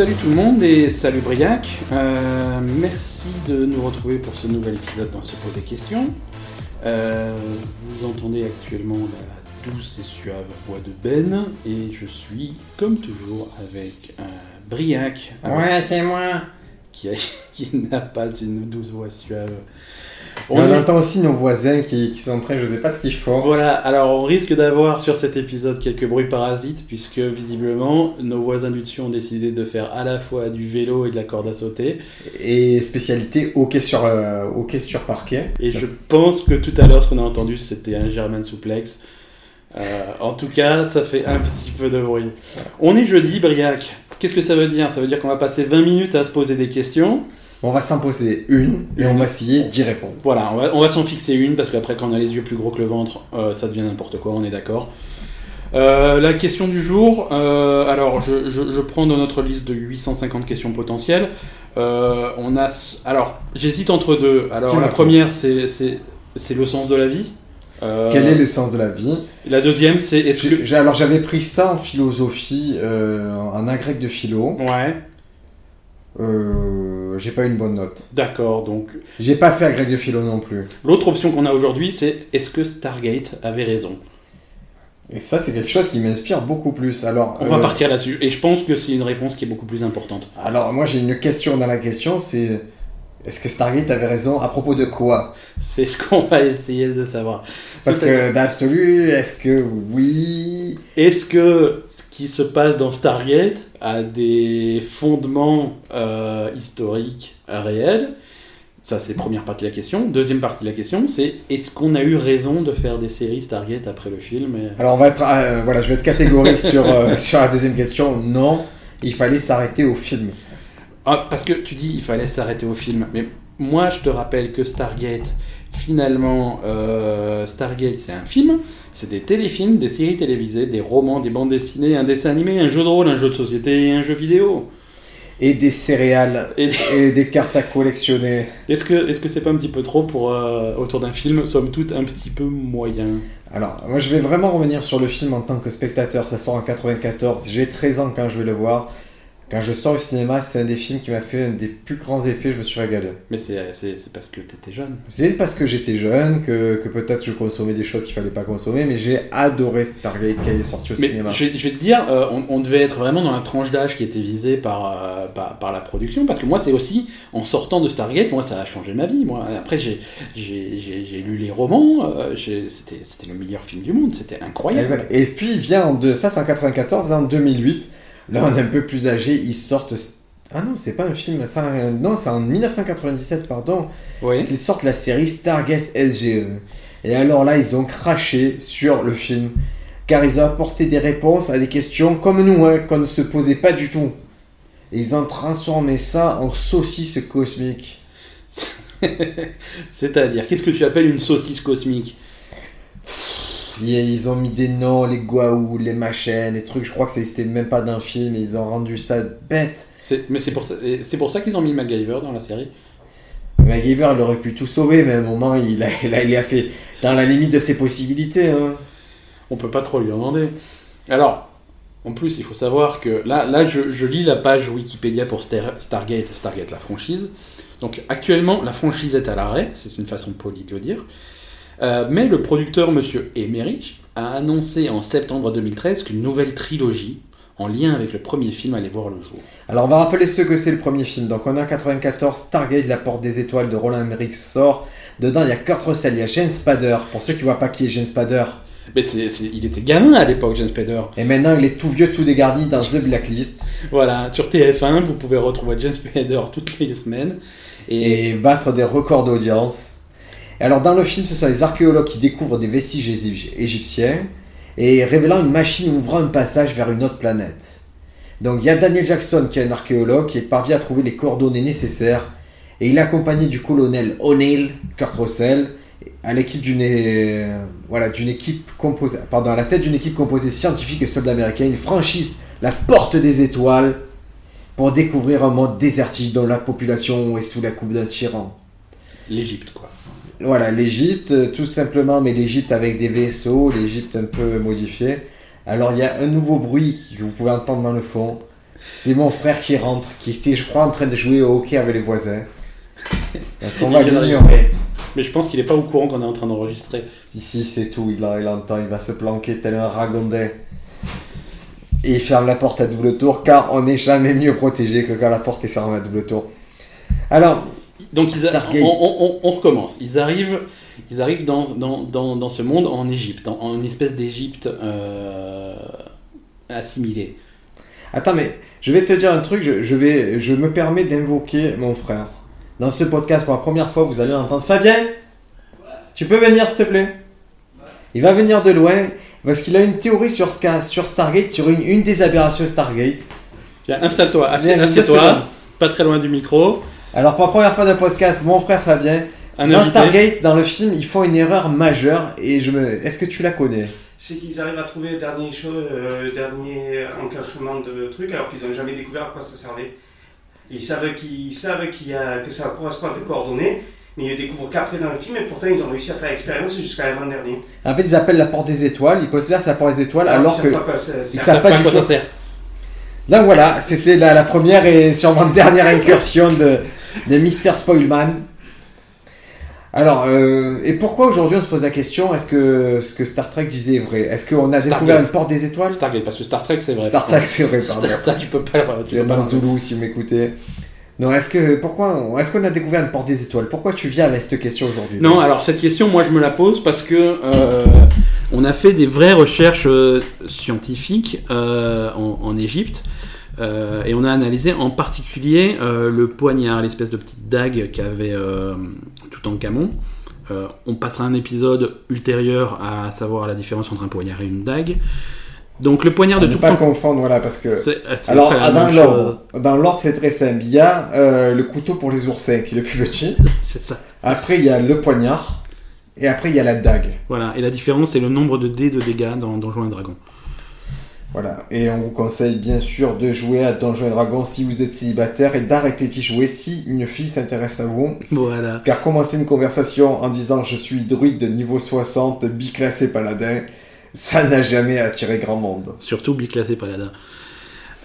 Salut tout le monde et salut Briac. Euh, merci de nous retrouver pour ce nouvel épisode dans Se poser questions. Euh, vous entendez actuellement la douce et suave voix de Ben et je suis comme toujours avec euh, Briac. Ouais, c'est moi. Qui, a- qui n'a pas une douce voix suave. On, entend aussi nos voisins qui, qui sont en train, je sais pas ce qu'ils font. Voilà, alors on risque d'avoir sur cet épisode quelques bruits parasites, puisque visiblement nos voisins du dessus ont décidé de faire à la fois du vélo et de la corde à sauter. Et spécialité hockey sur, euh, hockey sur parquet. Et je pense que tout à l'heure, ce qu'on a entendu, c'était un German suplex. Euh, en tout cas, ça fait un petit peu de bruit. On est jeudi, Briac. Qu'est-ce que ça veut dire? Ça veut dire qu'on va passer 20 minutes à se poser des questions. On va s'en poser une et on va essayer d'y répondre. Voilà, on va, on va s'en fixer une, parce qu'après, quand on a les yeux plus gros que le ventre, euh, ça devient n'importe quoi, on est d'accord. Euh, la question du jour, euh, alors je, je- je prends dans notre liste de 850 questions potentielles. On a, alors j'hésite entre deux. Alors la première, c'est le sens de la vie. Euh, Quel est le sens de la vie? La deuxième, c'est est-ce que Alors j'avais pris ça en philosophie, euh, en agrég de philo. ouais, Euh, j'ai pas une bonne note. d'accord. Donc J'ai pas fait agrég de philo non plus. l'autre option qu'on a aujourd'hui, c'est est-ce que Stargate avait raison? Et ça c'est quelque chose qui m'inspire beaucoup plus. Alors, On va euh, partir là-dessus. Et je pense que c'est une réponse qui est beaucoup plus importante. alors moi j'ai une question dans la question, c'est est-ce que Stargate avait raison à propos de quoi? C'est ce qu'on va essayer de savoir. Parce que d'absolu, est-ce que oui? Est-ce que qui se passe dans Stargate a des fondements euh, historiques réels Ça, c'est première partie de la question. Deuxième partie de la question, c'est est-ce qu'on a eu raison de faire des séries Stargate après le film et- Alors on va être, euh, voilà, je vais être catégorique sur, euh, sur la deuxième question. Non, il fallait s'arrêter au film. Ah, Parce que tu dis il fallait s'arrêter au film. Mais moi, je te rappelle que Stargate, finalement, euh, Stargate, c'est un film. C'est des téléfilms, des séries télévisées, des romans, des bandes dessinées, un dessin animé, un jeu de rôle, un jeu de société et un jeu vidéo. Et des céréales Et et des cartes à collectionner. Est-ce que est-ce que c'est pas un petit peu trop pour euh, autour d'un film, somme toute un petit peu moyen? Alors, moi je vais vraiment revenir sur le film en tant que spectateur. Ça sort en 94. J'ai 13 ans quand je vais le voir. Quand je sors au cinéma, c'est un des films qui m'a fait un des plus grands effets. Je me suis régalé. Mais c'est parce que t'étais jeune. C'est parce que j'étais jeune, que, que peut-être je consommais des choses qu'il fallait pas consommer, mais j'ai adoré Stargate quand il est sorti au Mais cinéma. je, je vais te dire, euh, on, on devait être vraiment dans la tranche d'âge qui était visée par, euh, par, par la production, parce que moi c'est aussi, en sortant de Stargate, moi ça a changé ma vie. Moi. Après j'ai lu les romans, euh, c'était c'était le meilleur film du monde, c'était incroyable. Exact. Et puis vient en deux, ça c'est en 94, là, en 2008, là on est un peu plus âgé, ils sortent. Ah non, c'est pas un film, ça, non, c'est en 1997, pardon. Oui. Ils sortent la série Stargate SGE. Et alors là, ils ont craché sur le film, car ils ont apporté des réponses à des questions comme nous, hein, qu'on ne se posait pas du tout. Et ils ont transformé ça en saucisse cosmique. C'est-à-dire, qu'est-ce que tu appelles une saucisse cosmique? Ils ont mis des noms, les Guaou, les machins, les trucs. Je crois que ça n'existait même pas d'un film. Et ils ont rendu ça bête. Mais c'est pour ça, qu'ils ont mis MacGyver dans la série. MacGyver, il aurait pu tout sauver, mais à un moment, il a, il a, il a fait dans la limite de ses possibilités. Hein. On peut pas trop lui en demander. Alors, en plus, il faut savoir que là, là je, je lis la page Wikipédia pour Star- Stargate, Stargate la franchise. Donc actuellement, la franchise est à l'arrêt, c'est une façon polie de le dire. Euh, mais le producteur, monsieur Emery, a annoncé en septembre 2013 qu'une nouvelle trilogie, en lien avec le premier film, allait voir le jour. Alors, on va rappeler ce que c'est le premier film. Donc, on est en 94, Stargate, la porte des étoiles de Roland Emmerich sort. Dedans, il y a Kurt Russell, il y a James Spader. Pour ceux qui voient pas qui est James Spader. Mais il était gamin à l'époque, James Spader. Et maintenant, il est tout vieux, tout dégarni dans The Blacklist. Voilà, sur TF1, vous pouvez retrouver James Spader toutes les semaines. Et, et battre des records d'audience. Alors dans le film, ce sont les archéologues qui découvrent des vestiges égy- égyptiens et révélant une machine ouvrant un passage vers une autre planète. Donc il y a Daniel Jackson qui est un archéologue qui est parvenu à trouver les coordonnées nécessaires et il est accompagné du colonel O'Neill, Kurt Russell, à l'équipe d'une euh, voilà équipe composée pardon à la tête d'une équipe composée de scientifiques et soldats américains. Ils franchissent la porte des étoiles pour découvrir un monde désertique dont la population est sous la coupe d'un tyran. l'Égypte, quoi. Voilà, l'Égypte, euh, tout simplement, mais l'Égypte avec des vaisseaux, l'Égypte un peu modifiée. Alors il y a un nouveau bruit que vous pouvez entendre dans le fond. C'est mon frère qui rentre, qui était, je crois, en train de jouer au hockey avec les voisins. Donc on va l'ignorer. Mais je pense qu'il est pas au courant qu'on est en train d'enregistrer. Ici, c'est tout, il, il entend, il va se planquer tel un ragondin. Et il ferme la porte à double tour, car on n'est jamais mieux protégé que quand la porte est fermée à double tour. Alors, Donc ils a- on, on- on- on recommence. Ils arrivent, ils arrivent dans, dans, dans, dans ce monde en Égypte, en, en une espèce d'Égypte euh, assimilée. attends, mais je vais te dire un truc, je, je vais, je me permets d'invoquer mon frère. Dans ce podcast, pour la première fois, vous allez entendre Fabien, tu peux venir s'il te plaît Il va venir de loin, parce qu'il a une théorie sur, sur Stargate, sur une, une des aberrations Stargate. Installe-toi, assieds-toi, pas très loin du micro. Alors, pour la première fois d'un podcast, mon frère Fabien, Un Dans invité. Stargate, dans le film, ils font une erreur majeure et je me. Est-ce que tu la connais? C'est qu'ils arrivent à trouver le dernier, cho- euh, dernier enclenchement de trucs alors qu'ils n'ont jamais découvert à quoi ça servait. Ils savent, qu'ils ils savent qu'il y a, que ça correspond à des coordonnées, mais ils le découvrent qu'après dans le film et pourtant ils ont réussi à faire l'expérience jusqu'à l'avant-dernier. En fait, ils appellent la porte des étoiles, ils considèrent que c'est la porte des étoiles, alors, ils que. savent pas quoi ça ils sert. savent Savent pas quoi tout. ça sert. Donc voilà, c'était la, la première et sûrement dernière incursion de, de Mr. Spoilman. Alors, euh, et pourquoi aujourd'hui on se pose la question? Est-ce que ce que Star Trek disait est vrai? Est-ce qu'on a découvert une porte des étoiles? Stargate, parce que Star Trek c'est vrai. Star Trek, c'est vrai, pardon. Ça, tu peux pas le. tu peux pas Zulu si vous m'écoutez. Non, est-ce que pourquoi est-ce qu'on a découvert une porte des étoiles? Pourquoi tu viens avec cette question aujourd'hui? Non, alors cette question, moi je me la pose parce que euh, on a fait des vraies recherches euh, scientifiques euh, en, en Égypte euh, et on a analysé en particulier euh, le poignard, l'espèce de petite dague qu'avait euh, Toutankhamon. Euh, on passera un épisode ultérieur à savoir la différence entre un poignard et une dague. Donc le poignard de ne pas confondre, voilà, parce que c'est- c'est Alors, ah, dans l'ordre, dans l'ordre, c'est très simple. Il y a euh, le couteau pour les oursins, qui est le plus petit. C'est ça. Après, il y a le poignard. Et après, il y a la dague. Voilà. Et la différence, c'est le nombre de dés de dégâts dans Donjons et Dragons. Voilà. Et on vous conseille bien sûr de jouer à Donjons et Dragons si vous êtes célibataire et d'arrêter d'y jouer si une fille s'intéresse à vous. Voilà. Car commencer une conversation en disant je suis druide de niveau 60, biclassé paladin, ça n'a jamais attiré grand monde. Surtout biclassé paladin.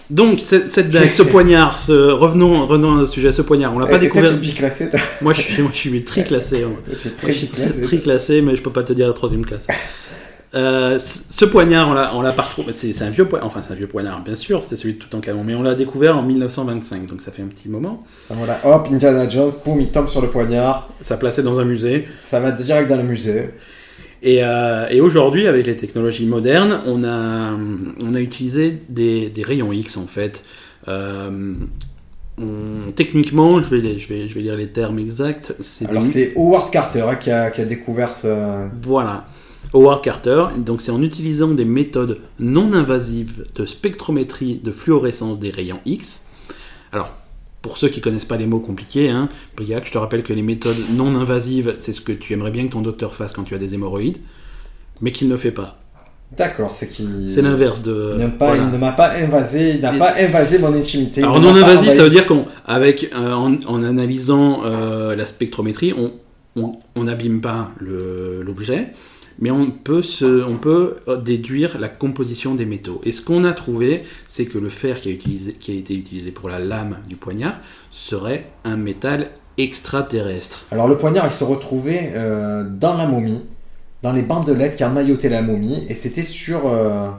Donc, cette, cette dague, ce poignard, ce... revenons, revenons au sujet, ce poignard, on l'a pas découvert. tu es biclassé, toi Moi, je suis, moi, je suis très classé. hein. Moi, je suis très, biclassé. très classé, mais je peux pas te dire la troisième classe. Euh, ce poignard, on l'a, pas retrouvé. C'est, un vieux poignard, enfin c'est un vieux poignard, bien sûr, c'est celui de Toutankhamon, mais on l'a découvert en 1925, donc ça fait un petit moment. Voilà, hop, Indiana Jones, boum, il tombe sur le poignard. Ça plaçait dans un musée. Ça va direct dans le musée. Et, euh, et aujourd'hui, avec les technologies modernes, on a, on a utilisé des, des rayons X en fait. Euh, on- techniquement, je vais, les- je, vais, je vais lire les termes exacts. Alors des- c'est Howard Carter hein, qui, a, qui a découvert ce... Voilà. Howard Carter, donc c'est en utilisant des méthodes non invasives de spectrométrie de fluorescence des rayons X. Alors, pour ceux qui connaissent pas les mots compliqués, hein, Briac, je te rappelle que les méthodes non invasives, c'est ce que tu aimerais bien que ton docteur fasse quand tu as des hémorroïdes, mais qu'il ne fait pas. D'accord, c'est qu'il... C'est l'inverse de. Il, pas- voilà. il ne m'a pas invasé, il n'a Et- pas invasé mon intimité. Alors non ne invasif, ça veut dire qu'en avec, euh, en, en analysant euh, la spectrométrie, on on- on n'abîme pas l'objet, mais on peut, euh, déduire la composition des métaux. Et ce qu'on a trouvé, c'est que le fer qui a, a été utilisé pour la lame du poignard serait un métal extraterrestre. Alors le poignard, il se retrouvait euh, dans la momie, dans les bandelettes qui emmaillotaient la momie, et c'était sur, euh,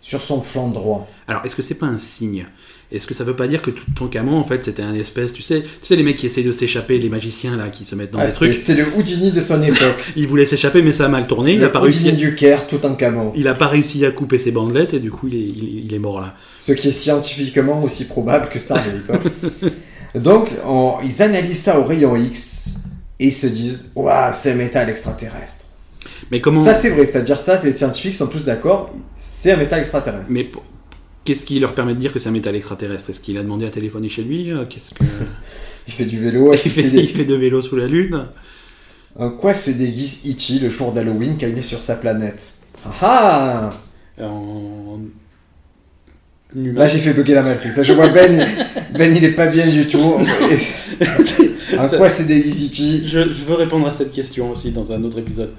sur son flanc droit. Alors, est-ce que c'est pas un signe? Est-ce que ça veut pas dire que tout ton camon, en fait, c'était un espèce, tu sais, tu sais les mecs qui essayent de s'échapper, les magiciens là, qui se mettent dans Ah, des trucs, c'était le Houdini de son époque. ils voulaient s'échapper, mais ça a mal tourné, il a pas Houdini réussi. du Caire, tout en camon. Il a pas réussi à couper ses bandelettes et du coup il est, il, il est mort là. Ce qui est scientifiquement aussi probable que Stargate. hein. Donc, on- ils analysent ça au rayon X, et ils se disent Waouh, c'est un métal extraterrestre. Mais comment Ça, c'est vrai, c'est-à-dire ça, les scientifiques sont tous d'accord, c'est un métal extraterrestre. Mais pour- qu'est-ce qui leur permet de dire que c'est un métal extraterrestre? Est-ce qu'il a demandé à téléphoner chez lui? Euh, Qu'est-ce que Il fait du vélo, il fait, il de vélo sous la lune En quoi se déguise Ichi le jour d'Halloween quand il est sur sa planète? Ah ah En. Là j'ai fait bugger la matrice. Là, je vois Ben, Ben il est pas bien du tout. en quoi se déguise Ichi? Je, je veux répondre à cette question aussi dans un autre épisode.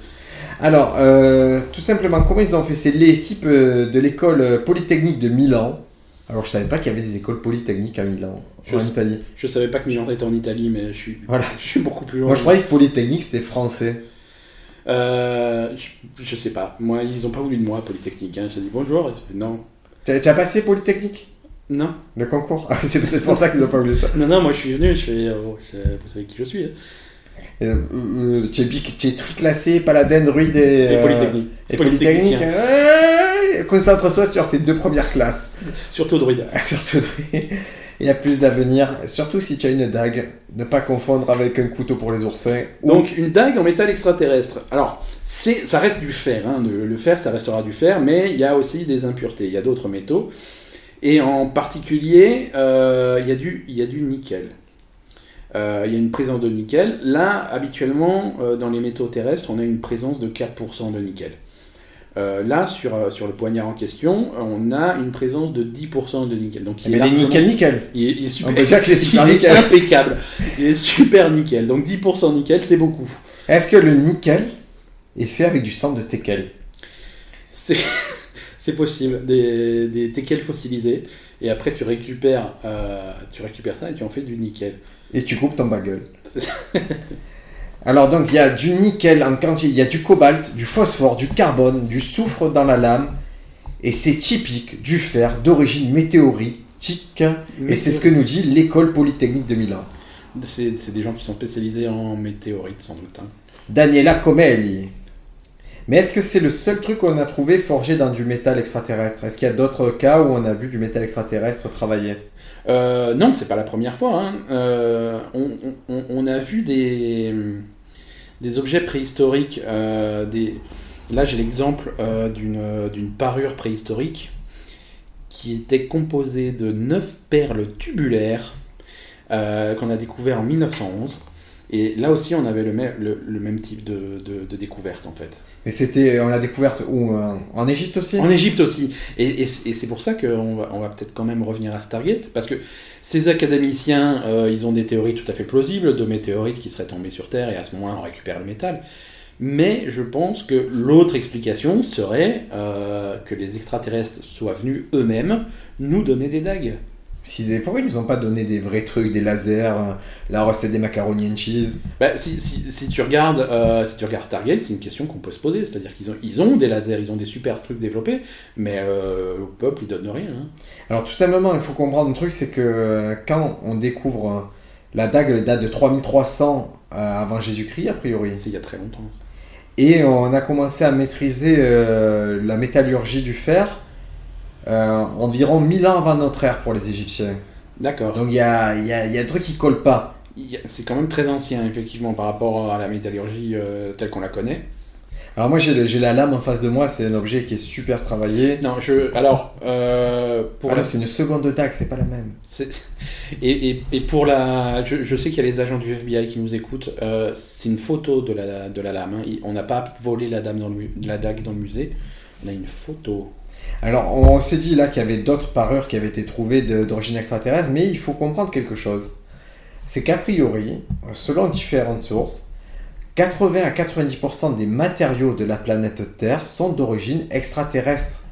Alors, euh, tout simplement, comment ils ont fait? C'est l'équipe euh, de l'école euh, polytechnique de Milan. Alors je savais pas qu'il y avait des écoles polytechniques à Milan, Je en sais. Italie. Je savais pas que Milan était en Italie, mais je suis, Voilà. je suis beaucoup plus loin. Moi je croyais que polytechnique c'était français. Euh, je, je sais pas. Moi, ils ont pas voulu de moi, Polytechnique. Hein. J'ai dit bonjour. et non. Tu as passé polytechnique? Non. Le concours? Ah, C'est peut-être pour ça qu'ils n'ont pas voulu ça. Non, non, moi je suis venu, je fais. oh, vous savez qui je suis. hein. Euh, euh, tu es, triclassé, paladin, druide et, Et euh, Polytechnique. Et polytechnique. Polytechnicien. euh, Concentre-toi sur tes deux premières classes. Surtout druide. Surtout, il y a plus d'avenir. Surtout si tu as une dague. Ne pas confondre avec un couteau pour les oursins. Ou- Donc une dague en métal extraterrestre. Alors, c'est, ça reste du fer. hein. Le, le fer, ça restera du fer, mais il y a aussi des impuretés. Il y a d'autres métaux. Et en particulier, euh, il, y a du, il y a du nickel. Euh, il y a une présence de nickel. Là, habituellement, euh, dans les métaux terrestres, on a une présence de 4% de nickel. Euh, là, sur, sur le poignard en question, on a une présence de 10% de nickel. Donc, il Mais est largement- nickel nickel. il est, il est super, On peut dire qu'il est super il nickel. impeccable. Il est super nickel. Donc 10% nickel, c'est beaucoup. Est-ce que le nickel est fait avec du sang de teckel? C'est, c'est possible. Des, des teckels fossilisés. Et après, tu récupères, euh, tu récupères ça et tu en fais du nickel. Et tu coupes ton. C'est- Alors donc il y a du nickel en quantité, il y a du cobalt, du phosphore, du carbone, du soufre dans la lame, et c'est typique du fer d'origine météoritique, et c'est ce que nous dit l'école polytechnique de Milan. C'est, c'est des gens qui sont spécialisés en météorites, sans doute. hein. Daniela Comelli. Mais est-ce que c'est le seul truc qu'on a trouvé forgé dans du métal extraterrestre? Est-ce qu'il y a d'autres cas où on a vu du métal extraterrestre travailler? Euh, non, c'est pas la première fois. hein. Euh, on, a vu des, objets préhistoriques. euh, des... Là, j'ai l'exemple euh, d'une parure préhistorique qui était composée de 9 perles tubulaires qu'on a découvert en 1911. Et là aussi, on avait le, même- le, le même type de, de- de découverte en fait. Mais c'était, on l'a découverte où euh, En Égypte aussi? En Égypte aussi. Et, et c- et c'est pour ça qu'on va, on va peut-être quand même revenir à Stargate, parce que ces académiciens, euh, ils ont des théories tout à fait plausibles de météorites qui seraient tombées sur Terre, et à ce moment-là, on récupère le métal. Mais je pense que l'autre explication serait euh, que les extraterrestres soient venus eux-mêmes nous donner des dagues. Pourquoi ils nous ont pas donné des vrais trucs, des lasers, euh, la recette des macaroni and cheese Bah, si, si- si tu regardes, euh, si tu regardes Stargate, c'est une question qu'on peut se poser. C'est-à-dire qu'ils ont, ils ont des lasers, ils ont des super trucs développés, mais euh, au peuple, ils donnent rien. hein. Alors tout simplement, il faut comprendre un truc, c'est que euh, quand on découvre la dague, elle date de 3300 euh, avant Jésus-Christ, a priori. C'est il y a très longtemps. ça. Et on a commencé à maîtriser euh, la métallurgie du fer euh, environ 1000 ans avant notre ère pour les Égyptiens. D'accord. Donc il y a, y, a, y a un truc qui colle pas. C'est quand même très ancien, effectivement, par rapport à la métallurgie euh, telle qu'on la connaît. Alors moi j'ai la lame en face de moi, c'est un objet qui est super travaillé. Non, je. Alors, euh, pour Ah là, la- c'est une seconde dague, c'est pas la même. Et, et, et pour la. Je, je sais qu'il y a les agents du FBI qui nous écoutent. euh, c'est une photo de la, de la lame. hein. On n'a pas volé la, dame dans le, mu- la dague dans le musée. On a une photo. Alors, on s'est dit là qu'il y avait d'autres parures qui avaient été trouvées d'origine extraterrestre, mais il faut comprendre quelque chose. C'est qu'a priori, selon différentes sources, 80 à 90% des matériaux de la planète Terre sont d'origine extraterrestre,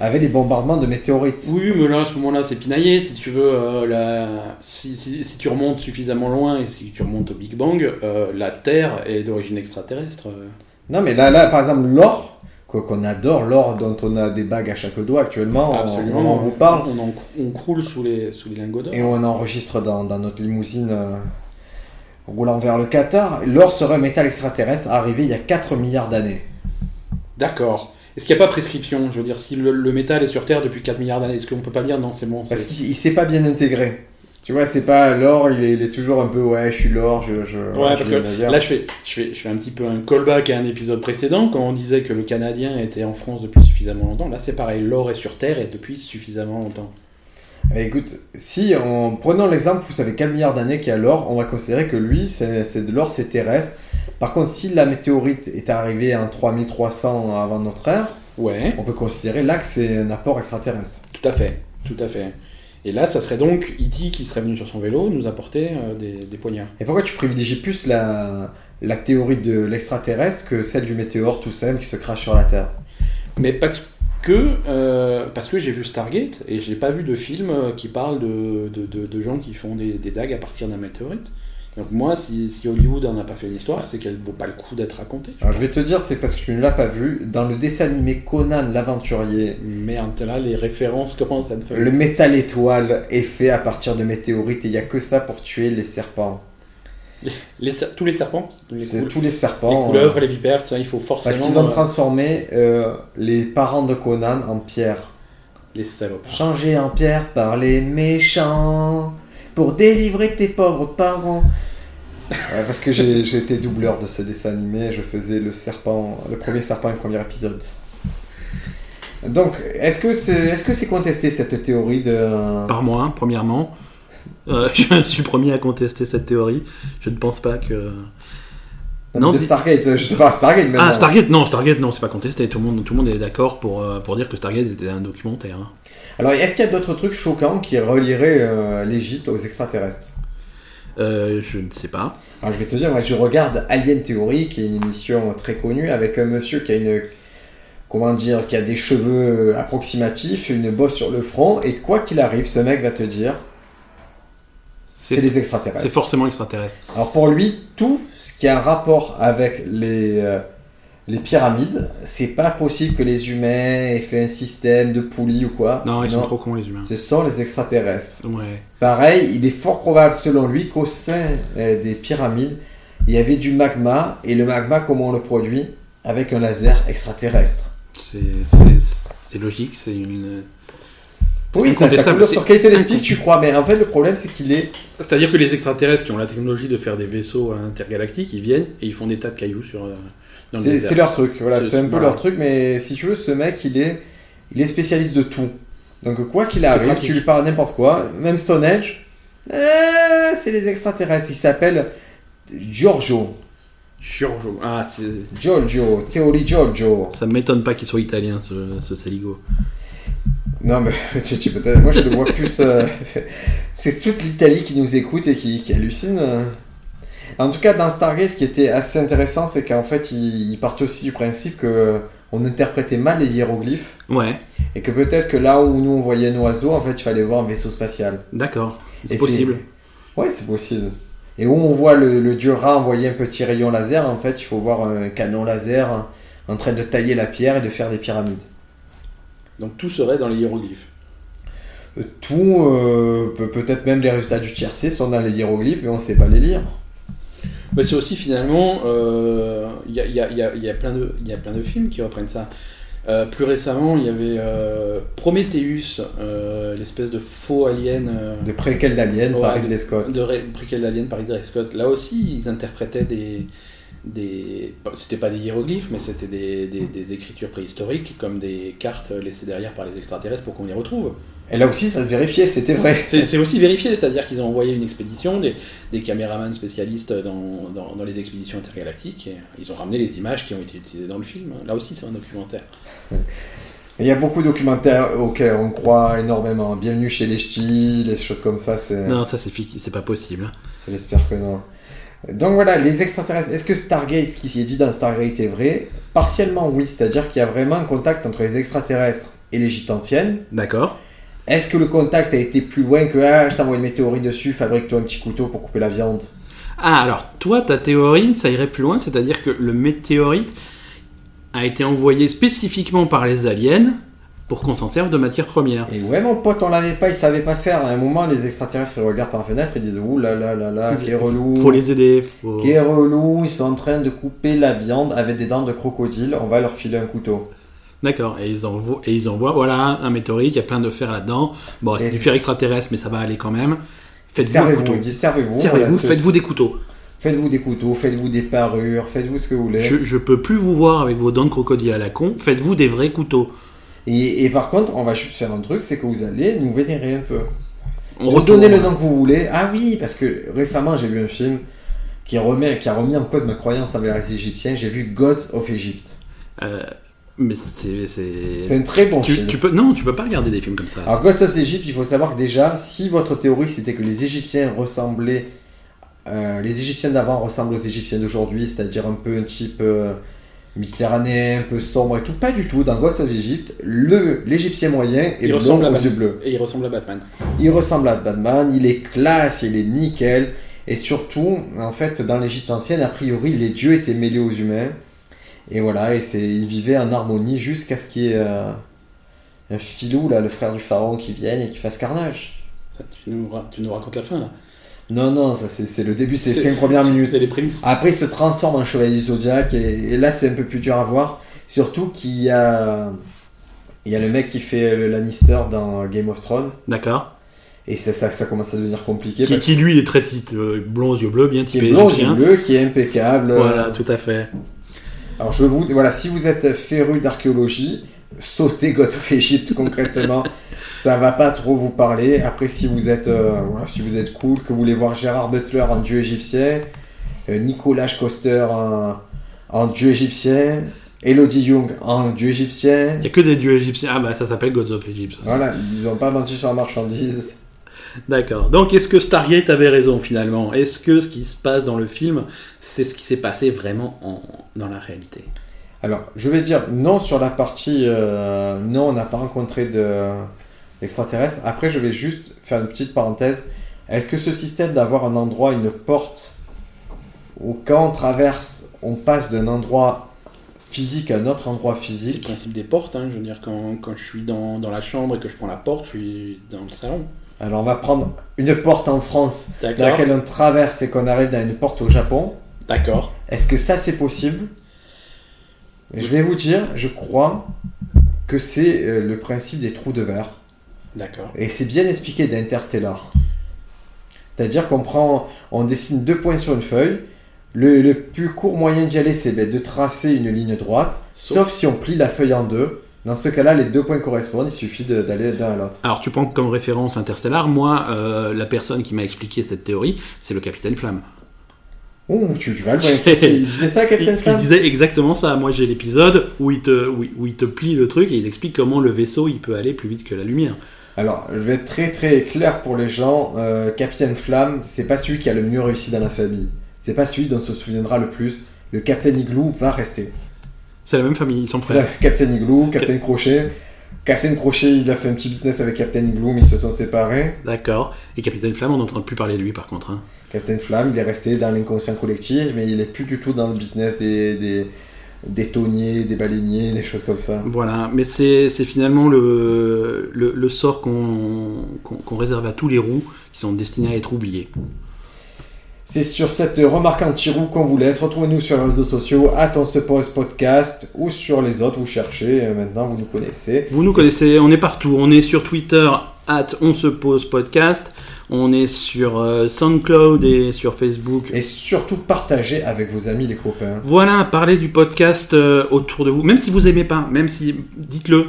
avec les bombardements de météorites. Oui, mais là, à ce moment-là, c'est pinaillé. Si tu veux, euh, la... si, si, si tu remontes suffisamment loin et si tu remontes au Big Bang, euh, la Terre est d'origine extraterrestre. Non, mais là, là par exemple, l'or, qu'on adore, l'or dont on a des bagues à chaque doigt actuellement, on- Absolument. on, en vous parle. On, en- on croule sous les, sous les lingots d'or. Et on enregistre dans, dans notre limousine euh, roulant vers le Qatar. L'or serait un métal extraterrestre arrivé il y a 4 milliards d'années. D'accord. Est-ce qu'il n'y a pas prescription? Je veux dire, si le, le métal est sur Terre depuis 4 milliards d'années, est-ce qu'on peut pas dire non, c'est bon Parce qu'il il s'est pas bien intégré. Tu vois, c'est pas l'or, il est, il est toujours un peu ouais, je suis l'or, je. je Ouais, je parce vais que là, je fais, je, fais, je fais un petit peu un callback à un épisode précédent, quand on disait que le Canadien était en France depuis suffisamment longtemps. Là, c'est pareil, l'or est sur Terre et depuis suffisamment longtemps. Eh, écoute, si en prenons l'exemple, vous savez 4 milliards d'années qu'il y a l'or, on va considérer que lui, c'est c'est de l'or, c'est terrestre. Par contre, si la météorite est arrivée en 3300 avant notre ère, Ouais, on peut considérer là que c'est un apport extraterrestre. tout à fait, tout à fait. Et là, ça serait donc E.T. qui serait venu sur son vélo nous apporter euh, des, des poignards. Et pourquoi tu privilégies plus la, la théorie de l'extraterrestre que celle du météore tout simple qui se crache sur la Terre? Mais parce que euh, parce que j'ai vu Stargate et j'ai pas vu de film euh, qui parle de, de, de- de gens qui font des, des dagues à partir d'un météorite. Donc moi, si, si Hollywood en a pas fait une histoire, c'est qu'elle vaut pas le coup d'être racontée. Alors je vais te dire, c'est parce que tu ne l'as pas vu. Dans le dessin animé Conan l'aventurier, Merde, là, les références commencent à te faire. le métal étoile est fait à partir de météorites et il n'y a que ça pour tuer les serpents. Les tous les serpents, les, tous les les serpents. couleuvres, euh, les vipères, ça, il faut Parce forcément qu'ils ont euh, transformé euh, les parents de Conan en pierre. les salopards. Changés en pierre par les méchants pour délivrer tes pauvres parents. Ouais, parce que j'ai été doubleur de ce dessin animé, je faisais le serpent, le premier serpent et le premier épisode. Donc, est-ce que c'est est -ce c'est contesté cette théorie de... Par moi, premièrement. Euh, je suis le premier à contester cette théorie. Je ne pense pas que. Non, de Stargate Je te parle Stargate maintenant. Ah, Stargate, non, Stargate, non, c'est pas contesté. Tout le monde, tout le monde est d'accord pour, euh, pour dire que Stargate était un documentaire. Alors, est-ce qu'il y a d'autres trucs choquants qui relieraient euh, l'Égypte aux extraterrestres? Euh, je ne sais pas. Alors, je vais te dire, moi, je regarde Alien Theory, qui est une émission très connue, avec un monsieur qui a une. Comment dire Qui a des cheveux approximatifs, une bosse sur le front, et quoi qu'il arrive, ce mec va te dire. C'est C'est les extraterrestres. c'est forcément extraterrestre. Alors pour lui, tout ce qui a un rapport avec les, euh, les pyramides, c'est pas possible que les humains aient fait un système de poulies ou quoi. Non, ils sont trop cons, les humains. Ce sont les extraterrestres. Ouais. Pareil, il est fort probable selon lui qu'au sein euh, des pyramides, il y avait du magma, et le magma, comment on le produit? Avec un laser extraterrestre. C'est logique, c'est une. Oui, ça, ça coule sur qualité l'explique, tu crois, mais en fait le problème c'est qu'il est... C'est-à-dire que les extraterrestres qui ont la technologie de faire des vaisseaux intergalactiques, ils viennent et ils font des tas de cailloux sur. Euh, le C'est leur truc, voilà, C'est- un peu leur truc, mais si tu veux, ce mec, il est, il est spécialiste de tout. Donc quoi qu'il arrive, pratique. tu lui parles n'importe quoi, même Stonehenge, euh, c'est les extraterrestres, il s'appelle Giorgio, Giorgio. Ah, c'est- Giorgio, théorie Giorgio. ça m'étonne pas qu'il soit italien, ce, ce Saligo. Non mais tu, tu moi je le vois plus, euh, c'est toute l'Italie qui nous écoute et qui, qui hallucine. En tout cas, dans Stargate, ce qui était assez intéressant, c'est qu'en fait, il, il partait aussi du principe que on interprétait mal les hiéroglyphes. Ouais, Et que peut-être que là où nous on voyait un oiseau, en fait, il fallait voir un vaisseau spatial. d'accord. C'est possible. Ouais, c'est possible. Et où on voit le, le dieu rat envoyer un petit rayon laser, en fait, il faut voir un canon laser en train de tailler la pierre et de faire des pyramides. Donc tout serait dans les hiéroglyphes. Euh, Tout, euh, peut- peut-être même les résultats du tiercé sont dans les hiéroglyphes, mais on sait pas les lire. Mais c'est aussi finalement, euh, il y, a, il y a- il y a- il y a plein de- il y a plein de films qui reprennent ça. Euh, plus récemment, il y avait euh, Prometheus, euh, l'espèce de faux alien euh, De préquel d'Alien Ouais, par Ridley Scott. de ré- préquel d'alien par Ridley Scott. Là aussi, ils interprétaient des, des, c'était pas des hiéroglyphes, mais c'était des, des- des écritures préhistoriques comme des cartes laissées derrière par les extraterrestres pour qu'on les retrouve. Et là aussi, ça se vérifiait, c'était vrai. C'est aussi vérifié, c'est-à-dire qu'ils ont envoyé une expédition, des, des caméramans spécialistes dans, dans, dans les expéditions intergalactiques, et ils ont ramené les images qui ont été utilisées dans le film. Là aussi, c'est un documentaire. Il y a beaucoup de documentaires auxquels on croit énormément. Bienvenue chez les ch'tis, des choses comme ça. Non, ça c'est fictif, c'est pas possible. J'espère que non. Donc voilà, les extraterrestres. Est-ce que Stargate, ce qui s'y est dit dans Stargate est vrai? Partiellement oui, c'est-à-dire qu'il y a vraiment un contact entre les extraterrestres et l'Égypte ancienne. D'accord. Est-ce que le contact a été plus loin que ah, je t'envoie une météorite dessus, fabrique-toi un petit couteau pour couper la viande? Ah, alors, toi, ta théorie, ça irait plus loin, c'est-à-dire que le météorite a été envoyé spécifiquement par les aliens pour qu'on s'en serve de matière première. Et ouais, mon pote, on l'avait pas, il savait pas faire. À un moment, les extraterrestres ils regardent par la fenêtre et disent Ouh là là là là, qui est relou. Faut les aider. Faut... Qui est relou, ils sont en train de couper la viande avec des dents de crocodile, on va leur filer un couteau. D'accord, et ils, envoient, et ils envoient, voilà, un météorite, il y a plein de fer là-dedans. Bon, c'est du fer extraterrestre, mais ça va aller quand même. Faites-vous un Servez-vous. Servez-vous, voilà, faites-vous des couteaux. Faites-vous des couteaux, faites-vous des parures, faites-vous ce que vous voulez. Je, je peux plus vous voir avec vos dents de crocodile à la con. Faites-vous des vrais couteaux. Et, et par contre, on va juste faire un truc, c'est que vous allez nous vénérer un peu. On Redonnez le nom que vous voulez. Ah oui, parce que récemment j'ai vu un film qui, remet, qui a remis en cause ma croyance envers les Égyptiens. J'ai vu Gods of Egypt. Euh, mais c'est. c'est- C'est un très bon Tu, film. tu peux, non, tu peux pas regarder des films comme ça. Alors Gods of Egypt, il faut savoir que déjà, si votre théorie c'était que les Égyptiens ressemblaient, euh, les Égyptiens d'avant ressemblent aux Égyptiens d'aujourd'hui, c'est-à-dire un peu un type euh, méditerranéen, un peu sombre et tout. Pas du tout. Dans Ghost of Egypt, le l'Égyptien moyen est Il blond ressemble à aux Batman. yeux bleus. Et il ressemble à Batman. Il ressemble à Batman, il est classe, il est nickel. Et surtout, en fait, dans l'Égypte ancienne, a priori, les dieux étaient mêlés aux humains. Et voilà, et c'est, ils vivaient en harmonie jusqu'à ce qu'il y ait euh, un filou, là, le frère du pharaon, qui vienne et qui fasse carnage. Ça, tu, nous, ra- tu nous racontes la fin là. Non, non, ça c'est, c'est le début, c'est les cinq premières minutes. C'est les prémices. Après, il se transforme en chevalier du zodiaque, et, et là, c'est un peu plus dur à voir. Surtout qu'il y a, il y a le mec qui fait le Lannister dans Game of Thrones, D'accord. et ça, ça, ça commence à devenir compliqué. Qui, parce qui, lui est très titre, euh, blond aux yeux bleus, bien qui est typé blond, égyptien. yeux bleus, qui est impeccable. Voilà, tout à fait. Alors je vous, voilà, si vous êtes féru d'archéologie, sautez God of Egypt concrètement. Ça va pas trop vous parler. Après, si vous êtes, euh, voilà, si vous êtes cool, que vous voulez voir Gérard Butler en dieu égyptien, euh, Nicolas Coster en, en dieu égyptien, Elodie Young en dieu égyptien. Il n'y a que des dieux égyptiens. Ah bah ça s'appelle Gods of Egypt. ça. Voilà, ils ont pas menti sur la marchandise. D'accord. Donc est-ce que Stargate avait raison finalement? Est-ce que ce qui se passe dans le film, c'est ce qui s'est passé vraiment en- dans la réalité? Alors, je vais dire non sur la partie euh, non, on n'a pas rencontré de d'extraterrestres. Après, je vais juste faire une petite parenthèse. Est-ce que ce système d'avoir un endroit, une porte, où quand on traverse, on passe d'un endroit physique à un autre endroit C'est le physique principe des portes. hein. Je veux dire, quand, quand je suis dans, dans la chambre et que je prends la porte, je suis dans le salon. Alors, on va prendre une porte en France dans laquelle on traverse et qu'on arrive dans une porte au Japon. D'accord. Est-ce que ça, c'est possible? Je vais vous dire, je crois que c'est euh, le principe des trous de verre. D'accord. Et c'est bien expliqué d'Interstellar. C'est-à-dire qu'on prend, on dessine deux points sur une feuille. Le, le plus court moyen d'y aller, c'est ben, de tracer une ligne droite, Sauf- sauf, si on plie la feuille en deux. Dans ce cas-là, les deux points correspondent, il suffit d'aller d'un à l'autre. Alors tu prends comme référence Interstellar. Moi, euh, la personne qui m'a expliqué cette théorie, c'est le Capitaine Flamme. Ouh, tu, tu vas le voir. Qu'il disait ça, Il, Captain il Flamme disait exactement ça. Moi, j'ai l'épisode où il te où, il- où il te plie le truc et il explique comment le vaisseau il peut aller plus vite que la lumière. Alors, je vais être très très clair pour les gens. Euh, Captain Flamme, c'est pas celui qui a le mieux réussi dans la famille. C'est pas celui dont on se souviendra le plus. Le Captain Igloo va rester. C'est la même famille, ils sont frères. Captain Igloo, Captain Crochet. Captain Crochet, il a fait un petit business avec Captain Igloo, mais ils se sont séparés. D'accord. Et Capitaine Flamme, on n'entend plus parler de lui par contre. hein. Captain Flamme, il est resté dans l'inconscient collectif, mais il est plus du tout dans le business des, des, des tonniers, des baleiniers, des choses comme ça. Voilà, mais c'est finalement le, le, le sort qu'on réserve à tous les roues qui sont destinés à être oubliés. C'est sur cette remarque anti-roue qu'on vous laisse. Retrouvez-nous sur les réseaux sociaux, at on se pose podcast, ou sur les autres, vous cherchez, euh, maintenant vous nous connaissez. Vous nous connaissez, on est partout. On est sur Twitter, at on se pose podcast. On est sur euh, SoundCloud et sur Facebook. Et surtout, partagez avec vos amis, les copains. Voilà, parlez du podcast euh, autour de vous. Même si vous aimez pas, même si, dites-le.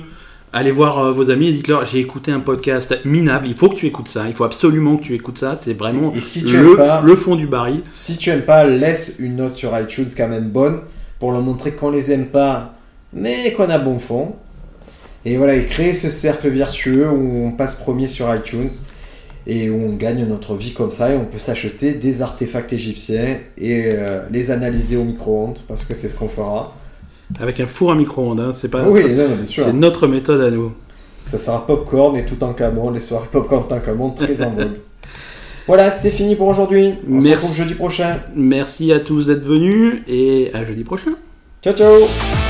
Allez voir euh, vos amis et dites-leur, j'ai écouté un podcast minable. Il faut que tu écoutes ça. Il faut absolument que tu écoutes ça. C'est vraiment Et si tu le, aimes pas- le fond du baril. Si tu aimes pas, laisse une note sur iTunes quand même bonne pour leur montrer qu'on les aime pas, mais qu'on a bon fond. Et voilà, et créer ce cercle vertueux où on passe premier sur iTunes et où on gagne notre vie comme ça et on peut s'acheter des artefacts égyptiens et euh, les analyser au micro-ondes parce que c'est ce qu'on fera. Avec un four à micro-ondes. hein. C'est pas. oui, ça- non, non, bien sûr. c'est notre méthode à nous. Ça sera popcorn et tout en camon, les soirées popcorn tout en camon, très en vogue. Voilà, c'est fini pour aujourd'hui. On se retrouve jeudi prochain. Merci à tous d'être venus et à jeudi prochain. Ciao, ciao